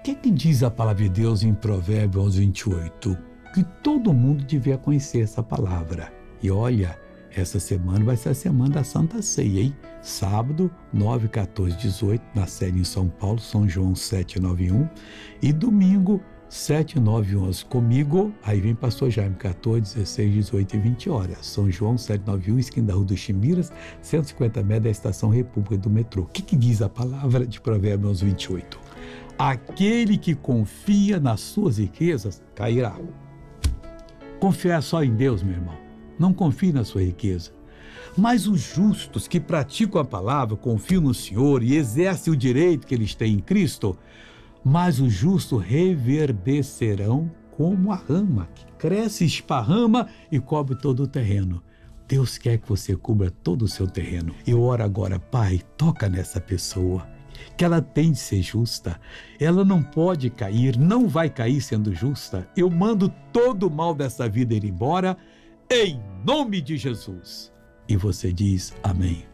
O que, que diz a palavra de Deus em Provérbios 28? Que todo mundo devia conhecer essa palavra. E olha, essa semana vai ser a semana da Santa Ceia, hein? Sábado, 9, 14, 18, na série em São Paulo, São João 7, 9 e 1. Domingo, 7, 9 e 11 comigo. Aí vem Pastor Jaime, 14, 16, 18 e 20 horas. São João 7, 9 e 1, esquina da Rua dos Chimiras, 150 metros da Estação República do metrô. O que, que diz a palavra de Provérbios 28? Aquele que confia nas suas riquezas cairá. Confia só em Deus, meu irmão não confie na sua riqueza. Mas os justos que praticam a palavra, confiam no Senhor e exercem o direito que eles têm em Cristo, mas os justos reverdecerão como a rama, que cresce, esparrama e cobre todo o terreno. Deus quer que você cubra todo o seu terreno. Eu oro agora, Pai, toca nessa pessoa que ela tem de ser justa. Ela não pode cair, não vai cair sendo justa. Eu mando todo o mal dessa vida ir embora em nome de Jesus. E você diz amém.